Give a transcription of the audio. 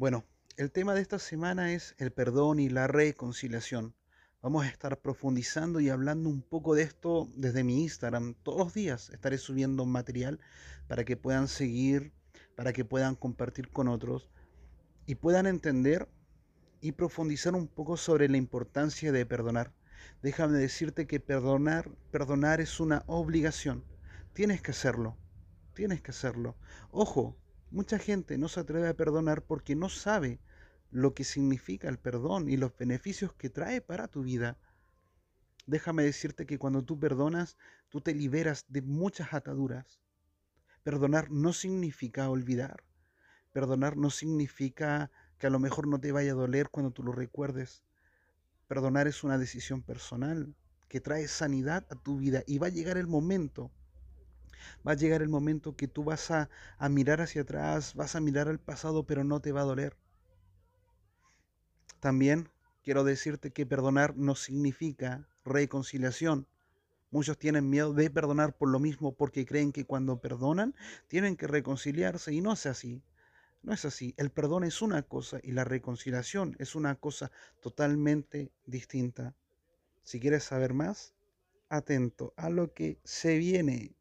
Bueno, el tema de esta semana es el perdón y la reconciliación. Vamos a estar profundizando y hablando un poco de esto desde mi Instagram. Todos los días estaré subiendo material para que puedan seguir, para que puedan compartir con otros y puedan entender y profundizar un poco sobre la importancia de perdonar. Déjame decirte que perdonar, perdonar es una obligación. Tienes que hacerlo. Tienes que hacerlo. Ojo, Mucha gente no se atreve a perdonar porque no sabe lo que significa el perdón y los beneficios que trae para tu vida. Déjame decirte que cuando tú perdonas, tú te liberas de muchas ataduras. Perdonar no significa olvidar. Perdonar no significa que a lo mejor no te vaya a doler cuando tú lo recuerdes. Perdonar es una decisión personal que trae sanidad a tu vida y va a llegar el momento Va a llegar el momento que tú vas a, mirar hacia atrás, vas a mirar al pasado, pero no te va a doler. También quiero decirte que perdonar no significa reconciliación. Muchos tienen miedo de perdonar por lo mismo porque creen que cuando perdonan tienen que reconciliarse y no es así. No es así. El perdón es una cosa y la reconciliación es una cosa totalmente distinta. Si quieres saber más, atento a lo que se viene.